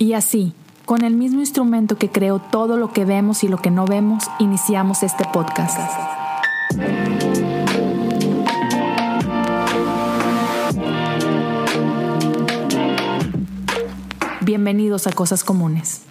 Y así, con el mismo instrumento que creó todo lo que vemos y lo que no vemos, iniciamos este podcast. Bienvenidos a Cosas Comunes.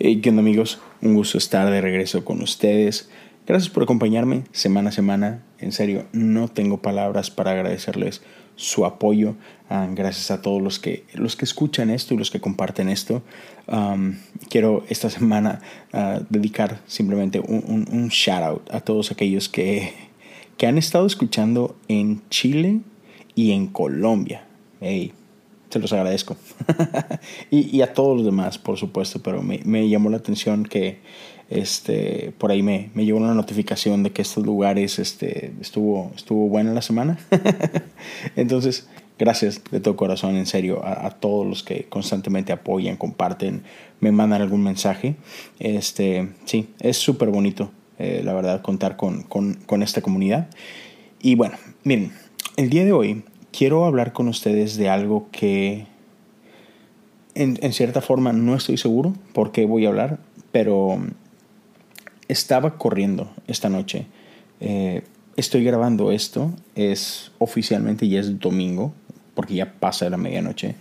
Hey, ¿qué onda amigos? Un gusto estar de regreso con ustedes. Gracias por acompañarme semana a semana. En serio, no tengo palabras para agradecerles su apoyo. Ah, gracias a todos los que, los que escuchan esto y los que comparten esto. quiero esta semana ah, dedicar simplemente un, un, shout out a todos aquellos que, que han estado escuchando en Chile y en Colombia. Hey, se los agradezco. y, y, a todos los demás, por supuesto, pero me, me llamó la atención que este, por ahí me, me, llegó una notificación de que estos lugares este, estuvo, estuvo buena la semana. Entonces, gracias de todo corazón, en serio, a, todos los que constantemente apoyan, comparten, me mandan algún mensaje. Este, sí, es súper bonito, eh, la verdad, contar con, con, con esta comunidad. Y bueno, miren, el día de hoy quiero hablar con ustedes de algo que en, en, cierta forma no estoy seguro por qué voy a hablar, pero estaba corriendo esta noche. Eh, estoy grabando esto, es oficialmente ya es domingo, porque ya pasa la medianoche.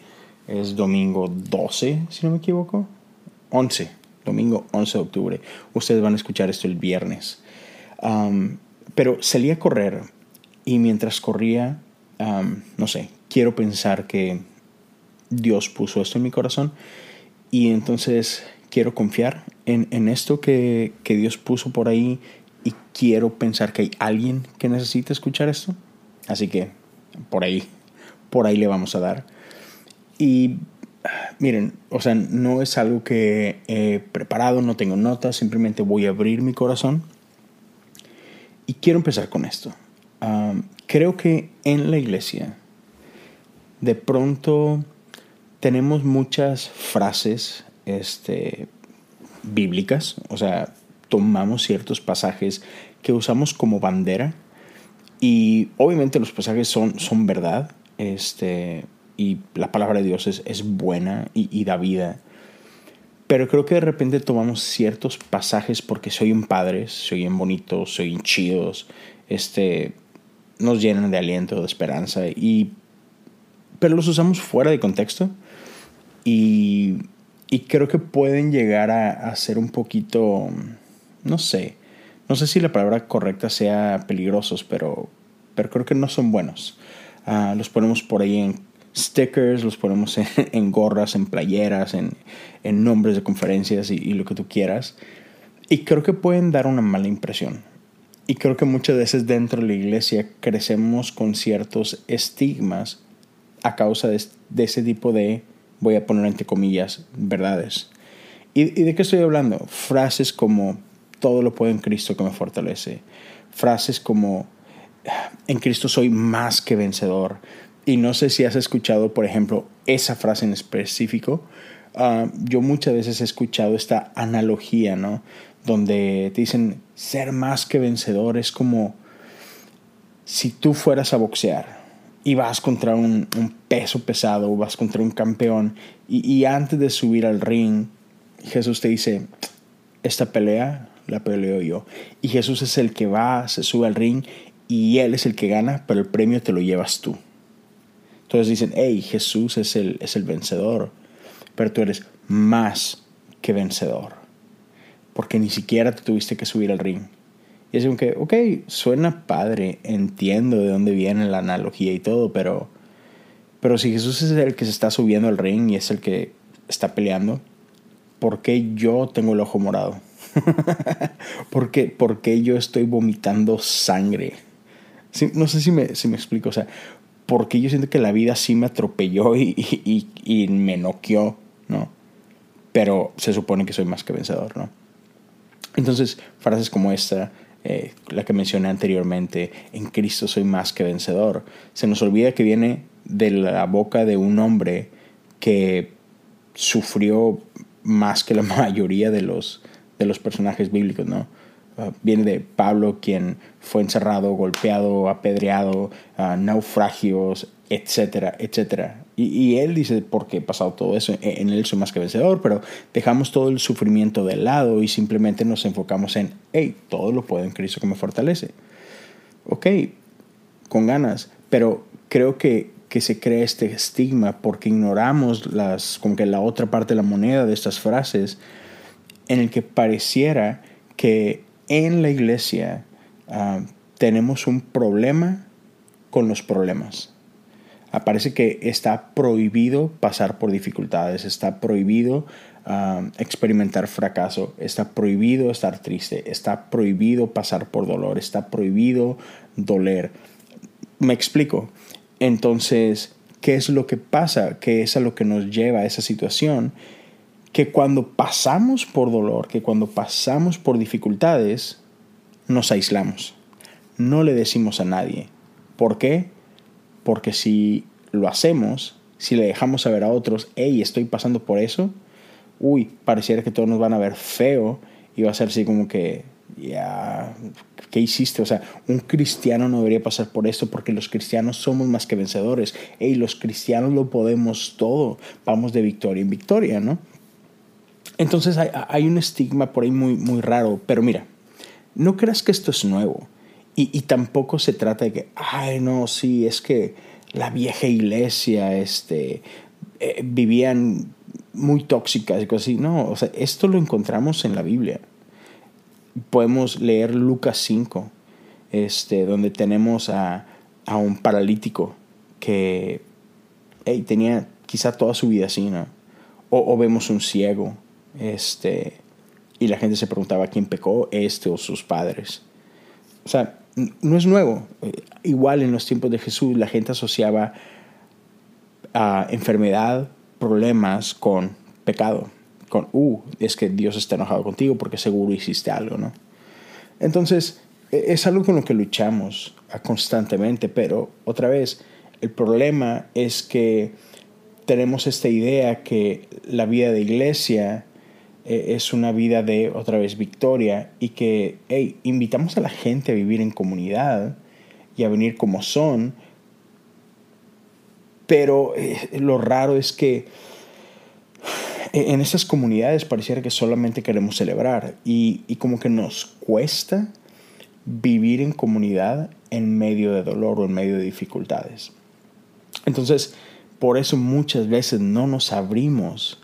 Es domingo 12, si no me equivoco. 11, domingo 11 de octubre. Ustedes van a escuchar esto el viernes. pero salí a correr y mientras corría, no sé, quiero pensar que Dios puso esto en mi corazón y entonces quiero confiar en, esto que, Dios puso por ahí y quiero pensar que hay alguien que necesita escuchar esto. Así que por ahí, por ahí le vamos a dar. Y miren, o sea, no es algo que he preparado, no tengo notas, simplemente voy a abrir mi corazón. Y quiero empezar con esto. creo que en la iglesia, de pronto tenemos muchas frases este, bíblicas, o sea, tomamos ciertos pasajes que usamos como bandera y obviamente los pasajes son, son verdad este, y la palabra de Dios es, es buena y, y, da vida. Pero creo que de repente tomamos ciertos pasajes porque soy un padre, soy bien bonito, soy bien chidos, este, nos llenan de aliento, de esperanza, y, pero los usamos fuera de contexto y y creo que pueden llegar a, ser un poquito, no sé, no sé si la palabra correcta sea peligrosos, pero, pero creo que no son buenos. Ah, los ponemos por ahí en stickers, los ponemos en, gorras, en playeras, en, en, nombres de conferencias y, y lo que tú quieras. Y creo que pueden dar una mala impresión. Y creo que muchas veces dentro de la iglesia crecemos con ciertos estigmas a causa de, de ese tipo de voy a poner entre comillas, verdades. ¿Y, de qué estoy hablando? Frases como, todo lo puedo en Cristo que me fortalece. Frases como, en Cristo soy más que vencedor. Y no sé si has escuchado, por ejemplo, esa frase en específico. Ah, yo muchas veces he escuchado esta analogía, ¿no? Donde te dicen, ser más que vencedor es como si tú fueras a boxear y vas contra un, peso pesado, vas contra un campeón, y, antes de subir al ring, Jesús te dice, esta pelea la peleo yo. Y Jesús es el que va, se sube al ring, y Él es el que gana, pero el premio te lo llevas tú. Entonces dicen, hey, Jesús es el, es el vencedor, pero tú eres más que vencedor, porque ni siquiera te tuviste que subir al ring y es como que, ok, suena padre, entiendo de dónde viene la analogía y todo, pero, pero si Jesús es el que se está subiendo al ring y es el que está peleando, ¿por qué yo tengo el ojo morado? ¿Por, qué, ¿Por, qué, yo estoy vomitando sangre? no sé si me, si me explico, o sea, ¿por qué yo siento que la vida sí me atropelló y, y, y me noqueó, ¿no? Pero se supone que soy más que vencedor, ¿no? Entonces, frases como esta eh, la que mencioné anteriormente, en Cristo soy más que vencedor. Se nos olvida que viene de la boca de un hombre que sufrió más que la mayoría de los, de los personajes bíblicos, ¿no? Ah, viene de Pablo, quien fue encerrado, golpeado, apedreado, ah, naufragios, etcétera, etcétera. Y, él dice, porque he pasado todo eso, e, en él soy más que vencedor, pero dejamos todo el sufrimiento de lado y simplemente nos enfocamos en, hey, todo lo puedo en Cristo que me fortalece. Ok, con ganas, pero creo que, que se crea este estigma porque ignoramos las, como que la otra parte de la moneda de estas frases, en el que pareciera que en la iglesia ah, tenemos un problema con los problemas parece que está prohibido pasar por dificultades, está prohibido um, experimentar fracaso, está prohibido estar triste, está prohibido pasar por dolor, está prohibido doler. Me explico. Entonces, ¿qué es lo que pasa? ¿Qué es a lo que nos lleva a esa situación? Que cuando pasamos por dolor, que cuando pasamos por dificultades, nos aislamos. No le decimos a nadie. ¿Por qué? Porque si lo hacemos, si le dejamos saber a otros, hey, estoy pasando por eso, uy, pareciera que todos nos van a ver feo y va a ser así como que, ya, ¿qué hiciste? O sea, un cristiano no debería pasar por esto porque los cristianos somos más que vencedores. Hey, los cristianos lo podemos todo, vamos de victoria en victoria, ¿no? Entonces hay, hay un estigma por ahí muy, muy raro, pero mira, no creas que esto es nuevo. Y, tampoco se trata de que, ay, no, sí, es que la vieja iglesia, este, eh, vivían muy tóxicas y cosas así. No, o sea, esto lo encontramos en la Biblia. Podemos leer Lucas 5, este, donde tenemos a, a un paralítico que tenía quizá toda su vida así, ¿no? O, o, vemos un ciego, este, y la gente se preguntaba quién pecó, este o sus padres. O sea, no es nuevo. Eh, igual en los tiempos de Jesús la gente asociaba a enfermedad, problemas con pecado. Con, uh, es que Dios está enojado contigo porque seguro hiciste algo, ¿no? Entonces, e, es algo con lo que luchamos constantemente, pero otra vez, el problema es que tenemos esta idea que la vida de iglesia eh, es una vida de otra vez victoria y que invitamos a la gente a vivir en comunidad y a venir como son, pero eh, lo raro es que eh, en esas comunidades pareciera que solamente queremos celebrar y, y como que nos cuesta vivir en comunidad en medio de dolor o en medio de dificultades. Entonces, por eso muchas veces no nos abrimos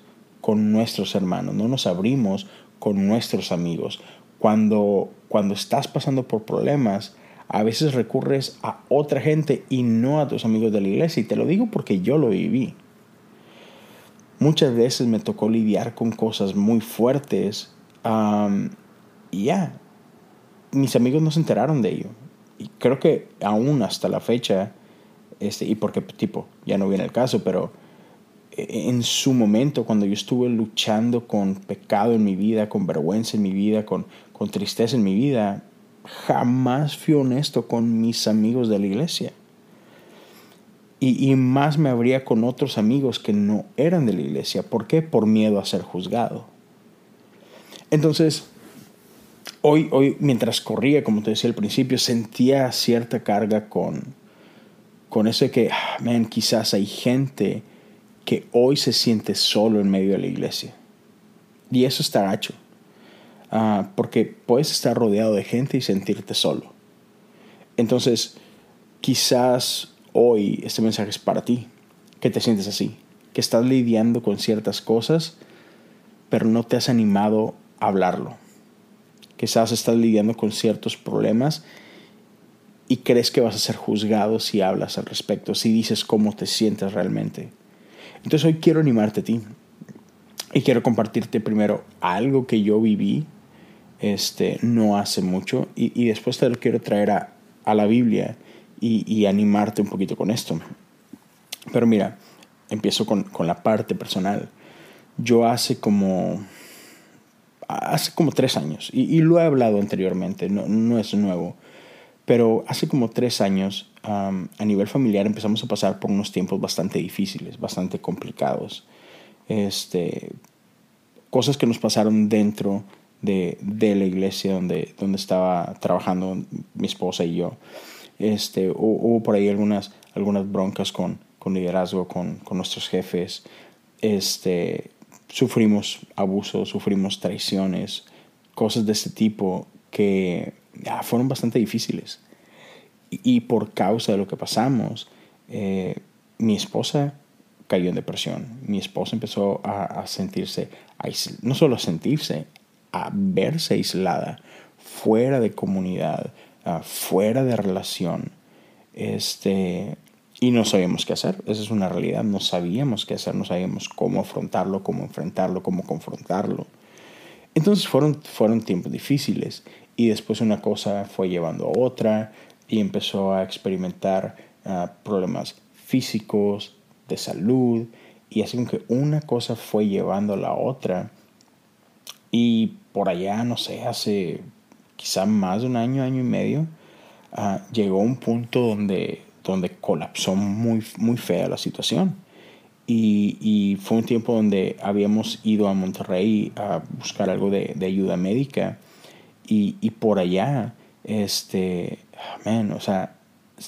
con nuestros hermanos, no nos abrimos con nuestros amigos. Cuando, cuando estás pasando por problemas, a veces recurres a otra gente y no a tus amigos de la iglesia. Y te lo digo porque yo lo viví. Muchas veces me tocó lidiar con cosas muy fuertes y ya, mis amigos no se enteraron de ello. Y creo que aún hasta la fecha, este, y porque tipo, ya no viene el caso, pero en su momento, cuando yo estuve luchando con pecado en mi vida, con vergüenza en mi vida, con, con tristeza en mi vida, jamás fui honesto con mis amigos de la iglesia. Y, y, más me abría con otros amigos que no eran de la iglesia. ¿Por qué? Por miedo a ser juzgado. Entonces, hoy, hoy mientras corría, como te decía al principio, sentía cierta carga con, con eso de que, ah, man, quizás hay gente que hoy se siente solo en medio de la iglesia. Y eso está gacho. Ah, porque puedes estar rodeado de gente y sentirte solo. Entonces, quizás hoy este mensaje es para ti, que te sientes así, que estás lidiando con ciertas cosas, pero no te has animado a hablarlo. Quizás estás lidiando con ciertos problemas y crees que vas a ser juzgado si hablas al respecto, si dices cómo te sientes realmente. Entonces hoy quiero animarte a ti y quiero compartirte primero algo que yo viví este, no hace mucho y, después te lo quiero traer a, la Biblia y, animarte un poquito con esto. Pero mira, empiezo con, la parte personal. Yo hace como, hace como tres años, y, lo he hablado anteriormente, no, no es nuevo, pero hace como tres años a nivel familiar empezamos a pasar por unos tiempos bastante difíciles, bastante complicados. Este, cosas que nos pasaron dentro de, de, la iglesia donde, donde estaba trabajando mi esposa y yo. Este, hubo por ahí algunas, algunas broncas con, con liderazgo, con, con, nuestros jefes. Este, sufrimos abusos, sufrimos traiciones, cosas de este tipo que fueron bastante difíciles. Y, por causa de lo que pasamos, eh, mi esposa cayó en depresión. Mi esposa empezó a, sentirse, no solo a sentirse, a verse aislada, fuera de comunidad, ah, fuera de relación. Este, y no sabíamos qué hacer. Esa es una realidad. No sabíamos qué hacer, no sabíamos cómo afrontarlo, cómo enfrentarlo, cómo confrontarlo. Entonces fueron, fueron tiempos difíciles y después una cosa fue llevando a otra y empezó a experimentar ah, problemas físicos, de salud y así que una cosa fue llevando a la otra y por allá, no sé, hace quizá más de un año, año y medio, ah, llegó un punto donde, donde colapsó muy, muy fea la situación. Y, y, fue un tiempo donde habíamos ido a Monterrey a buscar algo de, de ayuda médica y, y, por allá, este, man, o sea,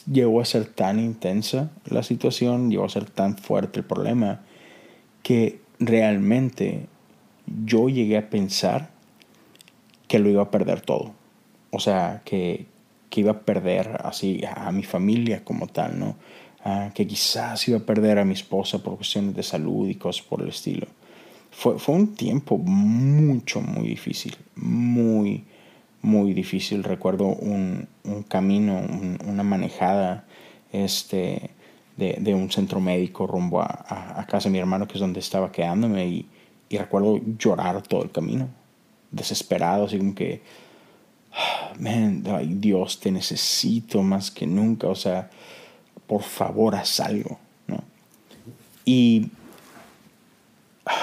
llegó a ser tan intensa la situación, llegó a ser tan fuerte el problema, que realmente yo llegué a pensar que lo iba a perder todo. O sea, que, que iba a perder así a mi familia como tal, ¿no? Ah, que quizás iba a perder a mi esposa por cuestiones de salud y cosas por el estilo. Fue, fue un tiempo mucho, muy difícil, muy, muy difícil. Recuerdo un, un camino, una manejada este, de, de, un centro médico rumbo a, a, casa de mi hermano, que es donde estaba quedándome, y, y recuerdo llorar todo el camino, desesperado, así como que, ah, man, Dios, te necesito más que nunca, o sea, por favor, haz algo, ¿no? Y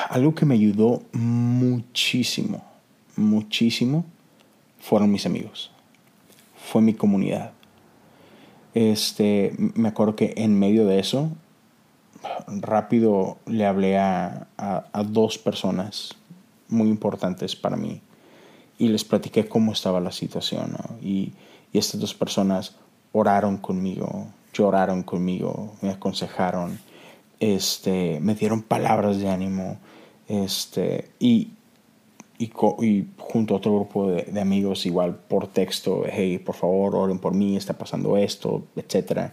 algo que me ayudó muchísimo, muchísimo, fueron mis amigos. Fue mi comunidad. Este, me acuerdo que en medio de eso, rápido le hablé a, a, dos personas muy importantes para mí y les platiqué cómo estaba la situación. Y, y estas dos personas oraron conmigo, lloraron conmigo, me aconsejaron, este, me dieron palabras de ánimo, este, y, y, junto a otro grupo de, amigos igual por texto, hey, por favor, oren por mí, está pasando esto, etc.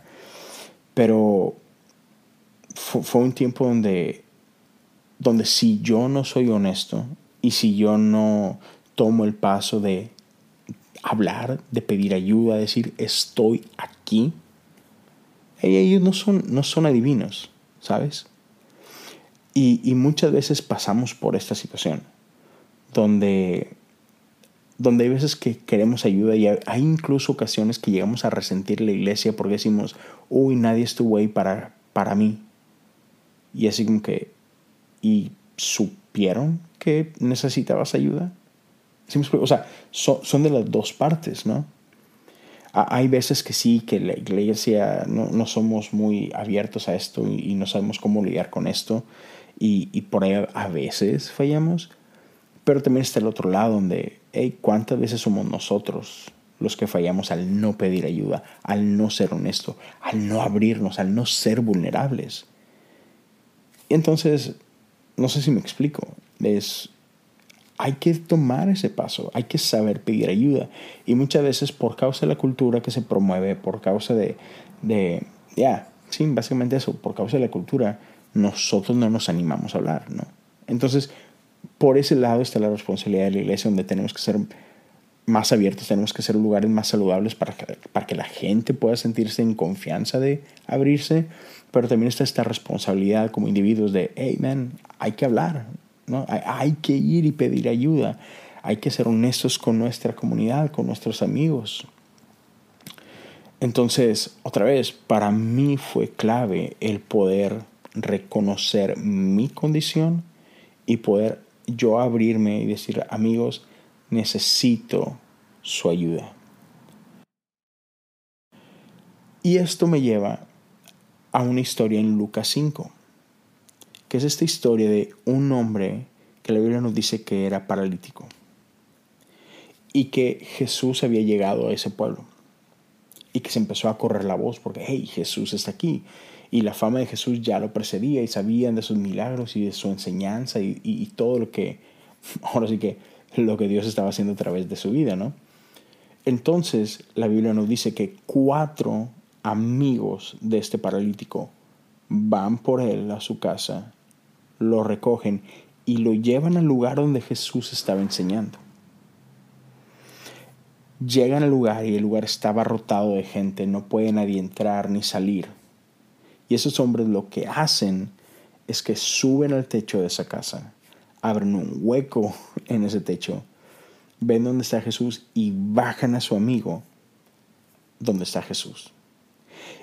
Pero fue, un tiempo donde, donde si yo no soy honesto y si yo no tomo el paso de hablar, de pedir ayuda, decir estoy aquí, ellos no son, no son adivinos, ¿sabes? Y, y muchas veces pasamos por esta situación donde, donde hay veces que queremos ayuda y hay incluso ocasiones que llegamos a resentir la iglesia porque decimos, uy, nadie estuvo ahí para, para mí. Y así como que, ¿y supieron que necesitabas ayuda? O sea, son, de las dos partes, ¿no? Hay veces que sí, que la iglesia no, no somos muy abiertos a esto y, no sabemos cómo lidiar con esto y, y por ahí a veces fallamos, pero también está el otro lado donde, hey, ¿cuántas veces somos nosotros los que fallamos al no pedir ayuda, al no ser honesto, al no abrirnos, al no ser vulnerables? Entonces, no sé si me explico, es, hay que tomar ese paso, hay que saber pedir ayuda. Y muchas veces por causa de la cultura que se promueve, por causa de, de ya, sí, básicamente eso, por causa de la cultura, nosotros no nos animamos a hablar, ¿no? Entonces, por ese lado está la responsabilidad de la iglesia, donde tenemos que ser más abiertos, tenemos que ser lugares más saludables para que, para que la gente pueda sentirse en confianza de abrirse, pero también está esta responsabilidad como individuos de, hey, man, hay que hablar, ¿no? hay, hay que ir y pedir ayuda, hay que ser honestos con nuestra comunidad, con nuestros amigos. Entonces, otra vez, para mí fue clave el poder reconocer mi condición y poder yo abrirme y decir, amigos, necesito su ayuda. Y esto me lleva a una historia en Lucas 5, que es esta historia de un hombre que la Biblia nos dice que era paralítico y que Jesús había llegado a ese pueblo. y que se empezó a correr la voz porque, hey, Jesús está aquí. Y la fama de Jesús ya lo precedía y sabían de sus milagros y de su enseñanza y, todo lo que, ahora sí que, lo que Dios estaba haciendo a través de su vida, ¿no? Entonces la Biblia nos dice que cuatro amigos de este paralítico van por él a su casa, lo recogen y lo llevan al lugar donde Jesús estaba enseñando. Llegan al lugar y el lugar está abarrotado de gente, no puede nadie entrar ni salir. Y esos hombres lo que hacen es que suben al techo de esa casa, abren un hueco en ese techo, ven dónde está Jesús y bajan a su amigo donde está Jesús.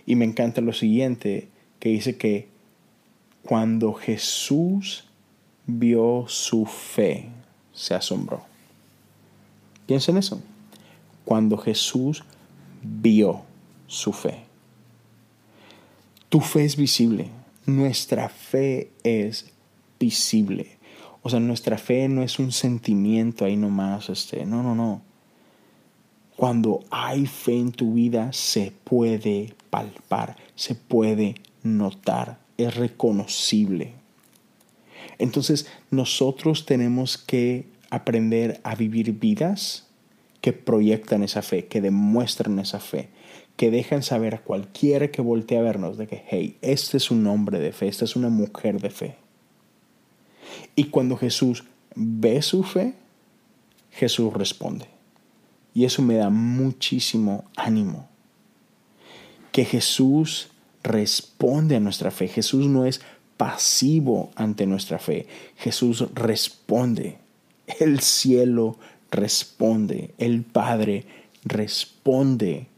Y me encanta lo siguiente, que dice que cuando Jesús vio su fe, se asombró. Piensa en eso. Cuando Jesús vio su fe. Tu fe es visible. Nuestra fe es visible. O sea, nuestra fe no es un sentimiento ahí nomás, este, no, no, no. Cuando hay fe en tu vida, se puede palpar, se puede notar, es reconocible. Entonces, nosotros tenemos que aprender a vivir vidas que proyectan esa fe, que demuestran esa fe, que dejan saber a cualquiera que voltee a vernos de que, hey, este es un hombre de fe, esta es una mujer de fe. Y cuando Jesús ve su fe, Jesús responde. Y eso me da muchísimo ánimo. Que Jesús responde a nuestra fe. Jesús no es pasivo ante nuestra fe. Jesús responde. El cielo responde. El Padre responde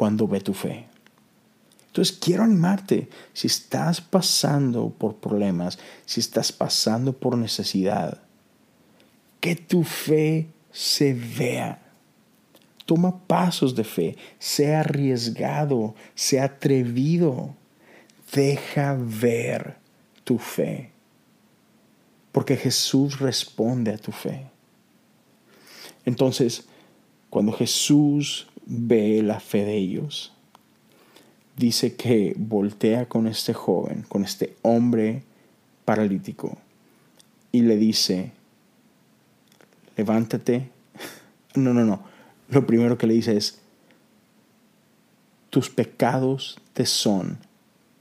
cuando ve tu fe. Entonces quiero animarte, si estás pasando por problemas, si estás pasando por necesidad, que tu fe se vea. Toma pasos de fe, sea arriesgado, sea atrevido. Deja ver tu fe. Porque Jesús responde a tu fe. Entonces, cuando Jesús ve la fe de ellos, dice que voltea con este joven, con este hombre paralítico, y le dice, levántate. No, no, no. Lo primero que le dice es, tus pecados te son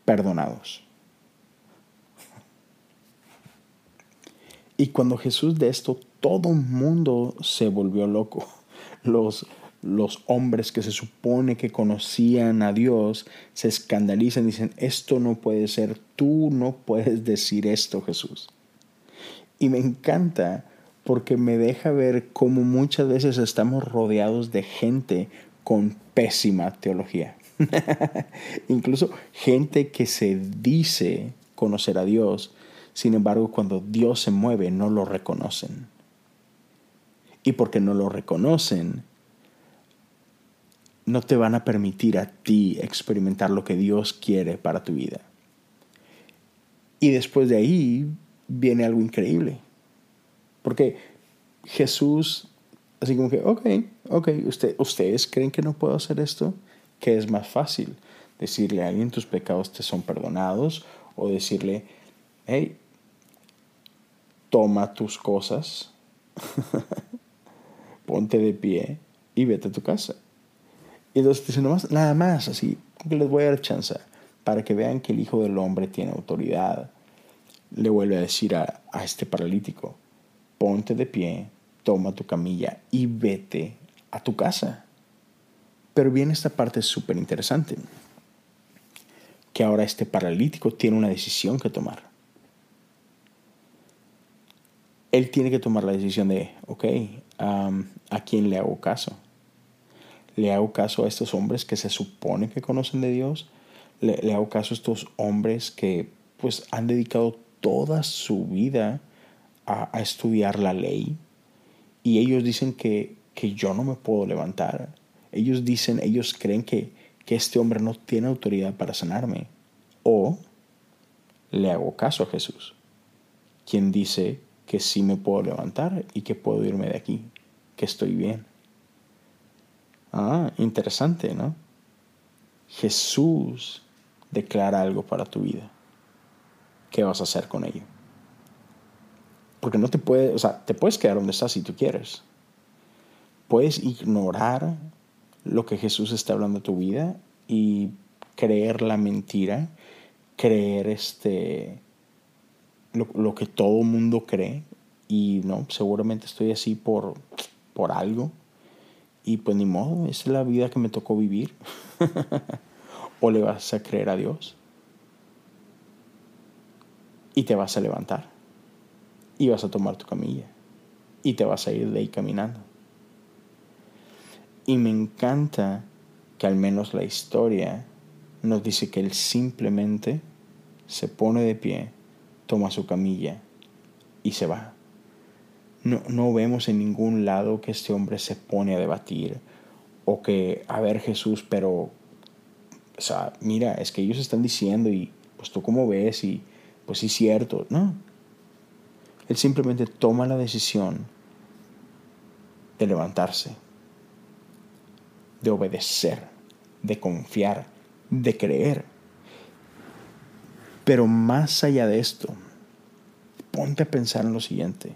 perdonados. Y cuando Jesús de esto, todo el mundo se volvió loco. Los, los hombres que se supone que conocían a Dios se escandalizan y dicen, esto no puede ser, tú no puedes decir esto, Jesús. Y me encanta porque me deja ver cómo muchas veces estamos rodeados de gente con pésima teología. Incluso gente que se dice conocer a Dios, sin embargo cuando Dios se mueve no lo reconocen. Y porque no lo reconocen, no te van a permitir a ti experimentar lo que Dios quiere para tu vida. Y después de ahí viene algo increíble. Porque Jesús, así como que, ok, ok, usted, ¿ustedes creen que no puedo hacer esto? ¿Qué es más fácil? Decirle a alguien tus pecados te son perdonados o decirle, hey, toma tus cosas, ponte de pie y vete a tu casa. Entonces dice, más, nada más, así, que les voy a dar chance para que vean que el Hijo del Hombre tiene autoridad. Le vuelve a decir a, a este paralítico, ponte de pie, toma tu camilla y vete a tu casa. Pero viene esta parte súper interesante, que ahora este paralítico tiene una decisión que tomar. Él tiene que tomar la decisión de, ok, ¿a quién le hago caso? Le hago caso a estos hombres que se supone que conocen de Dios, le, hago caso a estos hombres que pues han dedicado toda su vida a, estudiar la ley y ellos dicen que, que, yo no me puedo levantar. Ellos dicen, ellos creen que, que este hombre no tiene autoridad para sanarme. O le hago caso a Jesús, quien dice que sí me puedo levantar y que puedo irme de aquí, que estoy bien. Ah, interesante, ¿no? Jesús declara algo para tu vida. ¿Qué vas a hacer con ello? Porque no te puedes, o sea, te puedes quedar donde estás si tú quieres. Puedes ignorar lo que Jesús está hablando de tu vida y creer la mentira, creer este lo, lo que todo mundo cree y no, seguramente estoy así por, por algo y pues ni modo, esa es la vida que me tocó vivir. o le vas a creer a Dios y te vas a levantar y vas a tomar tu camilla y te vas a ir de ahí caminando. Y me encanta que al menos la historia nos dice que él simplemente se pone de pie, toma su camilla y se va. No, no vemos en ningún lado que este hombre se pone a debatir o que, a ver Jesús, pero, o sea, mira, es que ellos están diciendo y pues tú cómo ves y pues sí es cierto. No. Él simplemente toma la decisión de levantarse de obedecer, de confiar, de creer. Pero más allá de esto, ponte a pensar en lo siguiente.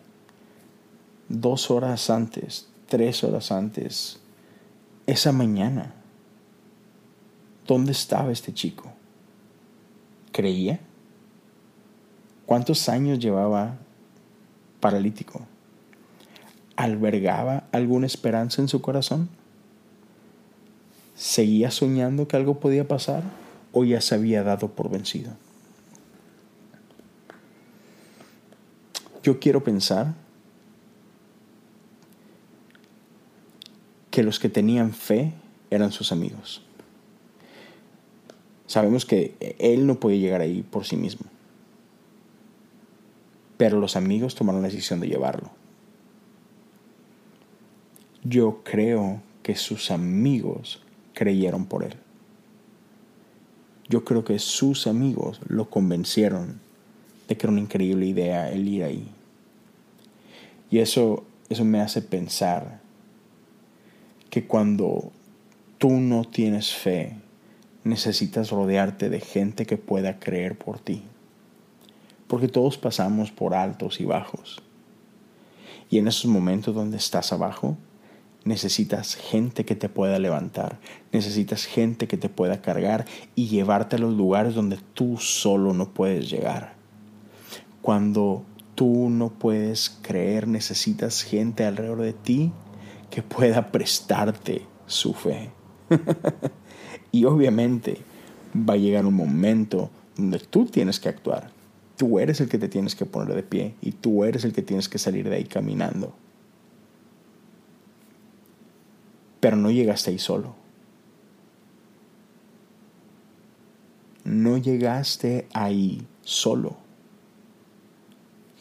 Dos horas antes, tres horas antes, esa mañana, ¿dónde estaba este chico? ¿Creía? ¿Cuántos años llevaba paralítico? ¿Albergaba alguna esperanza en su corazón? ¿Seguía soñando que algo podía pasar o ya se había dado por vencido? Yo quiero pensar que los que tenían fe eran sus amigos. Sabemos que él no puede llegar ahí por sí mismo, pero los amigos tomaron la decisión de llevarlo. Yo creo que sus amigos creyeron por él. Yo creo que sus amigos lo convencieron de que era una increíble idea el ir ahí. Y eso, eso me hace pensar que cuando tú no tienes fe, necesitas rodearte de gente que pueda creer por ti. Porque todos pasamos por altos y bajos. Y en esos momentos donde estás abajo, necesitas gente que te pueda levantar, necesitas gente que te pueda cargar y llevarte a los lugares donde tú solo no puedes llegar. Cuando tú no puedes creer, necesitas gente alrededor de ti que pueda prestarte su fe. y obviamente va a llegar un momento donde tú tienes que actuar. Tú eres el que te tienes que poner de pie y tú eres el que tienes que salir de ahí caminando. pero no llegaste ahí solo. No llegaste ahí solo.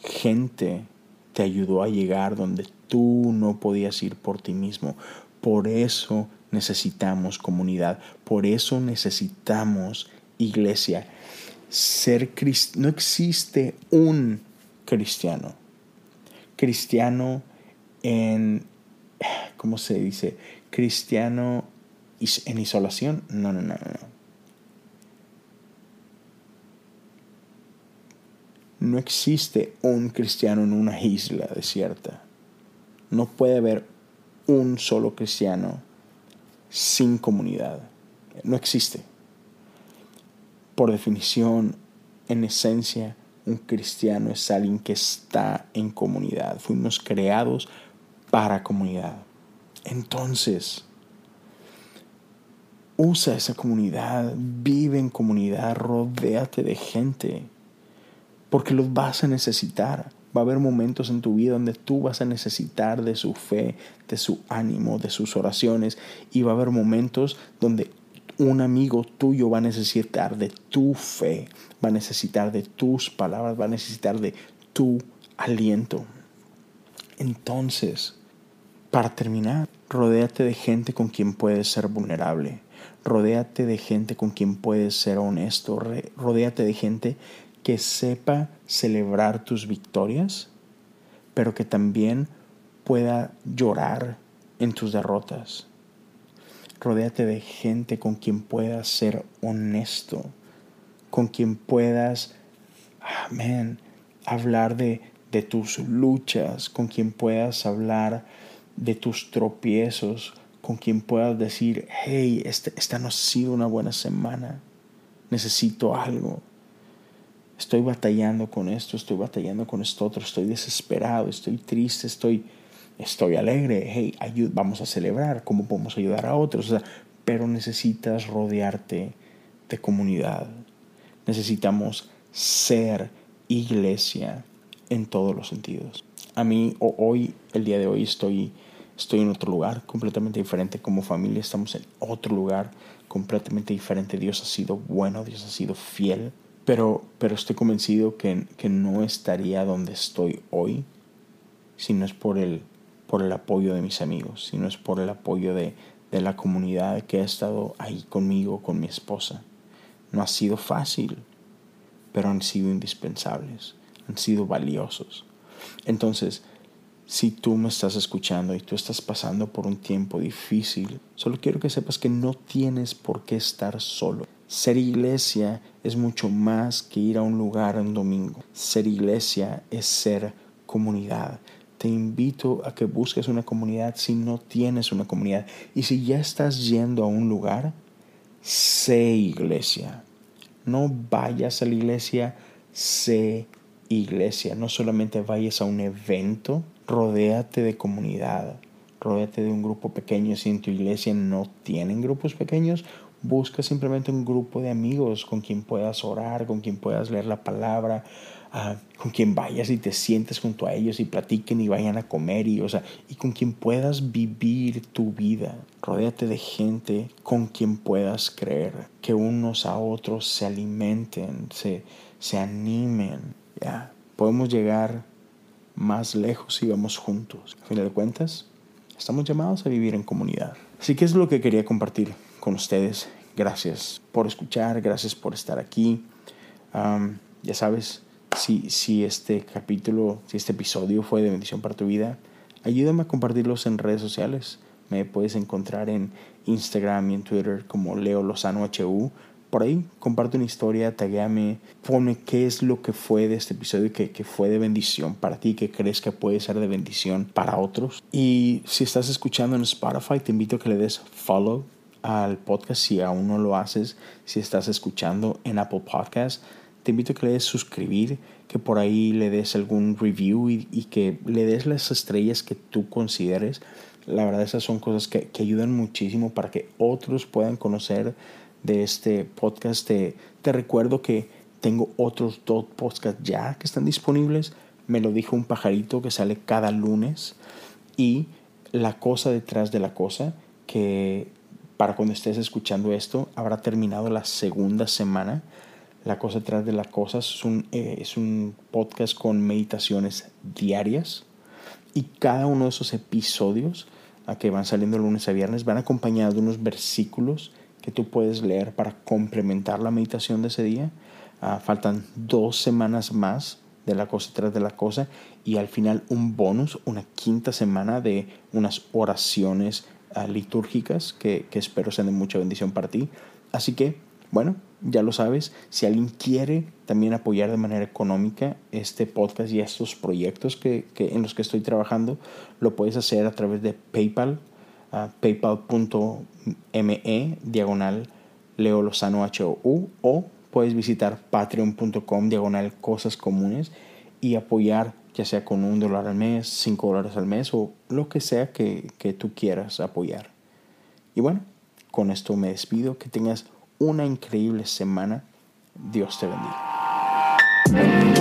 Gente te ayudó a llegar donde tú no podías ir por ti mismo. Por eso necesitamos comunidad. Por eso necesitamos iglesia. Ser no existe un cristiano. Cristiano en ¿cómo se dice? cristiano en isolación. No, no, no, no. No existe un cristiano en una isla desierta. No puede haber un solo cristiano sin comunidad. No existe. Por definición, en esencia, un cristiano es alguien que está en comunidad. Fuimos creados para comunidad. Entonces, usa esa comunidad, vive en comunidad, rodéate de gente, porque los vas a necesitar. Va a haber momentos en tu vida donde tú vas a necesitar de su fe, de su ánimo, de sus oraciones, y va a haber momentos donde un amigo tuyo va a necesitar de tu fe, va a necesitar de tus palabras, va a necesitar de tu aliento. Entonces, para terminar, rodéate de gente con quien puedes ser vulnerable. Rodéate de gente con quien puedes ser honesto. Rodéate de gente que sepa celebrar tus victorias, pero que también pueda llorar en tus derrotas. Rodéate de gente con quien puedas ser honesto, con quien puedas, amén, hablar de, de tus luchas, con quien puedas hablar de tus tropiezos, con quien puedas decir, hey, este, esta no ha sido una buena semana, necesito algo, estoy batallando con esto, estoy batallando con esto otro, estoy desesperado, estoy triste, estoy, estoy alegre, hey, vamos a celebrar, cómo podemos ayudar a otros, pero necesitas rodearte de comunidad, necesitamos ser iglesia en todos los sentidos. A mí hoy, el día de hoy, estoy, estoy en otro lugar completamente diferente. Como familia estamos en otro lugar completamente diferente. Dios ha sido bueno, Dios ha sido fiel. Pero, pero estoy convencido que, que no estaría donde estoy hoy si no es por el, por el apoyo de mis amigos, si no es por el apoyo de, de la comunidad que ha estado ahí conmigo, con mi esposa. No ha sido fácil, pero han sido indispensables, han sido valiosos. Entonces, si tú me estás escuchando y tú estás pasando por un tiempo difícil, solo quiero que sepas que no tienes por qué estar solo. Ser iglesia es mucho más que ir a un lugar un domingo. Ser iglesia es ser comunidad. Te invito a que busques una comunidad si no tienes una comunidad. Y si ya estás yendo a un lugar, sé iglesia. No vayas a la iglesia, sé iglesia. No solamente vayas a un evento, rodéate de comunidad. Rodéate de un grupo pequeño. Si en tu iglesia no tienen grupos pequeños, busca simplemente un grupo de amigos con quien puedas orar, con quien puedas leer la palabra, ah, con quien vayas y te sientes junto a ellos y platiquen y vayan a comer y, o sea, y con quien puedas vivir tu vida. Rodéate de gente con quien puedas creer, que unos a otros se alimenten, se, se animen. Ya, podemos llegar más lejos si vamos juntos. A fin de cuentas, estamos llamados a vivir en comunidad. Así que es lo que quería compartir con ustedes. Gracias por escuchar, gracias por estar aquí. ya sabes, si, si este capítulo, si este episodio fue de bendición para tu vida, ayúdame a compartirlos en redes sociales. Me puedes encontrar en Instagram y en Twitter como Leo Lozano HU. Por ahí comparte una historia, taguéame, pone qué es lo que fue de este episodio que, que fue de bendición para ti, que crees que puede ser de bendición para otros. Y si estás escuchando en Spotify, te invito a que le des follow al podcast si aún no lo haces, si estás escuchando en Apple Podcast. Te invito a que le des suscribir, que por ahí le des algún review y, que le des las estrellas que tú consideres. La verdad esas son cosas que, que ayudan muchísimo para que otros puedan conocer de este podcast. Te, te recuerdo que tengo otros dos podcasts ya que están disponibles. Me lo dijo un pajarito que sale cada lunes. Y la cosa detrás de la cosa, que para cuando estés escuchando esto, habrá terminado la segunda semana. La cosa detrás de la cosa es un, eh, es un podcast con meditaciones diarias y cada uno de esos episodios a que van saliendo lunes a viernes van acompañados de unos versículos que tú puedes leer para complementar la meditación de ese día. Ah, faltan dos semanas más de la cosa detrás de la cosa y al final un bonus, una quinta semana de unas oraciones litúrgicas que, que espero sean de mucha bendición para ti. Así que, bueno, ya lo sabes, si alguien quiere también apoyar de manera económica este podcast y estos proyectos que, que en los que estoy trabajando, lo puedes hacer a través de PayPal, paypal.me diagonal Leo Lozano HOU o puedes visitar patreon.com diagonal cosas comunes y apoyar ya sea con un dólar al mes, cinco dólares al mes o lo que sea que, que tú quieras apoyar. Y bueno, con esto me despido. Que tengas una increíble semana. Dios te bendiga.